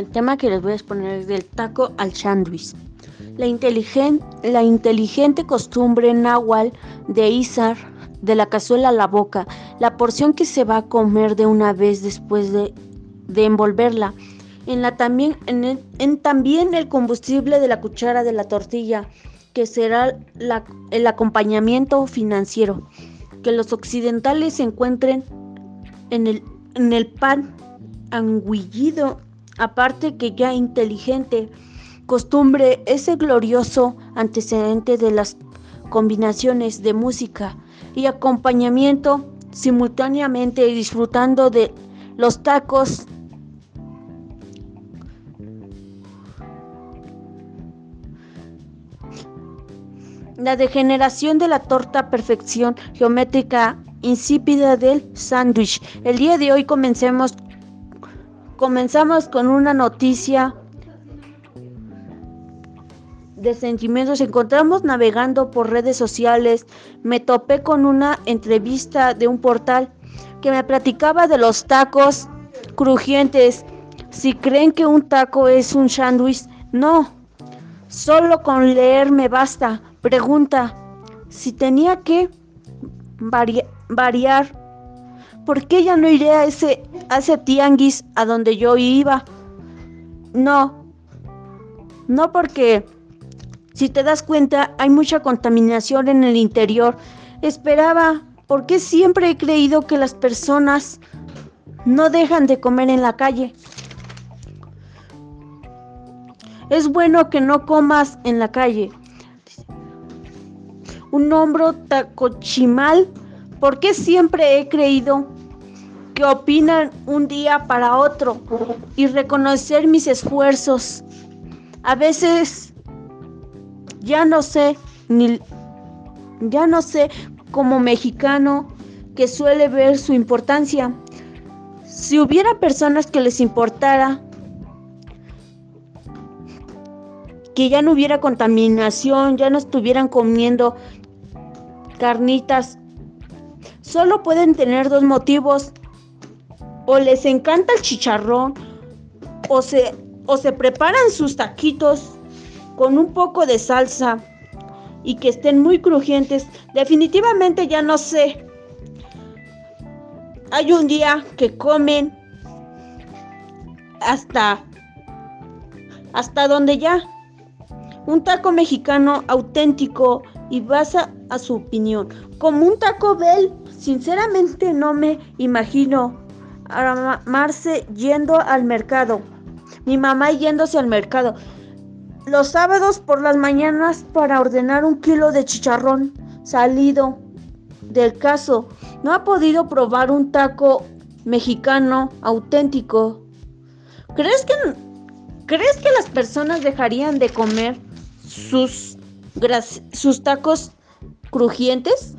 El tema que les voy a exponer es del taco al sándwich. La, inteligen, la inteligente costumbre náhuatl de izar de la cazuela a la boca, la porción que se va a comer de una vez después de, envolverla. En, la, también, en, el, también el combustible de la cuchara de la tortilla, que será el acompañamiento financiero. Que los occidentales encuentren en el, en el pan anguillido aparte que ya inteligente, costumbre, ese glorioso antecedente de las combinaciones de música y acompañamiento simultáneamente disfrutando de los tacos la degeneración de la torta perfección geométrica insípida del sándwich. El día de hoy comencemos Comenzamos con una noticia de sentimientos. Encontramos navegando por redes sociales. Me topé con una entrevista de un portal que me platicaba de los tacos crujientes. Si creen que un taco es un sándwich, no. Solo con leer me basta. Pregunta, si tenía que variar ¿por qué ya no iré a ese, a tianguis a donde yo iba? No, no porque si te das cuenta hay mucha contaminación en el interior. Esperaba, porque siempre he creído que las personas no dejan de comer en la calle. Es bueno que no comas en la calle. Un hombro tacochimal ¿Por qué siempre he creído que opinan un día para otro y reconocer mis esfuerzos? A veces ya no sé ni ya no sé como mexicano que suele ver su importancia. Si hubiera personas que les importara que ya no hubiera contaminación, ya no estuvieran comiendo carnitas solo pueden tener dos motivos. O les encanta el chicharrón o se, o se preparan sus taquitos con un poco de salsa y que estén muy crujientes. Definitivamente ya no sé. Hay un día que comen hasta hasta donde ya un taco mexicano auténtico y basa a su opinión. Como un Taco Bell, sinceramente no me imagino a Marce yendo al mercado. Mi mamá yéndose al mercado. Los sábados por las mañanas para ordenar un kilo de chicharrón salido del caso. No ha podido probar un taco mexicano auténtico. ¿Crees que, ¿crees que las personas dejarían de comer sus sus tacos crujientes.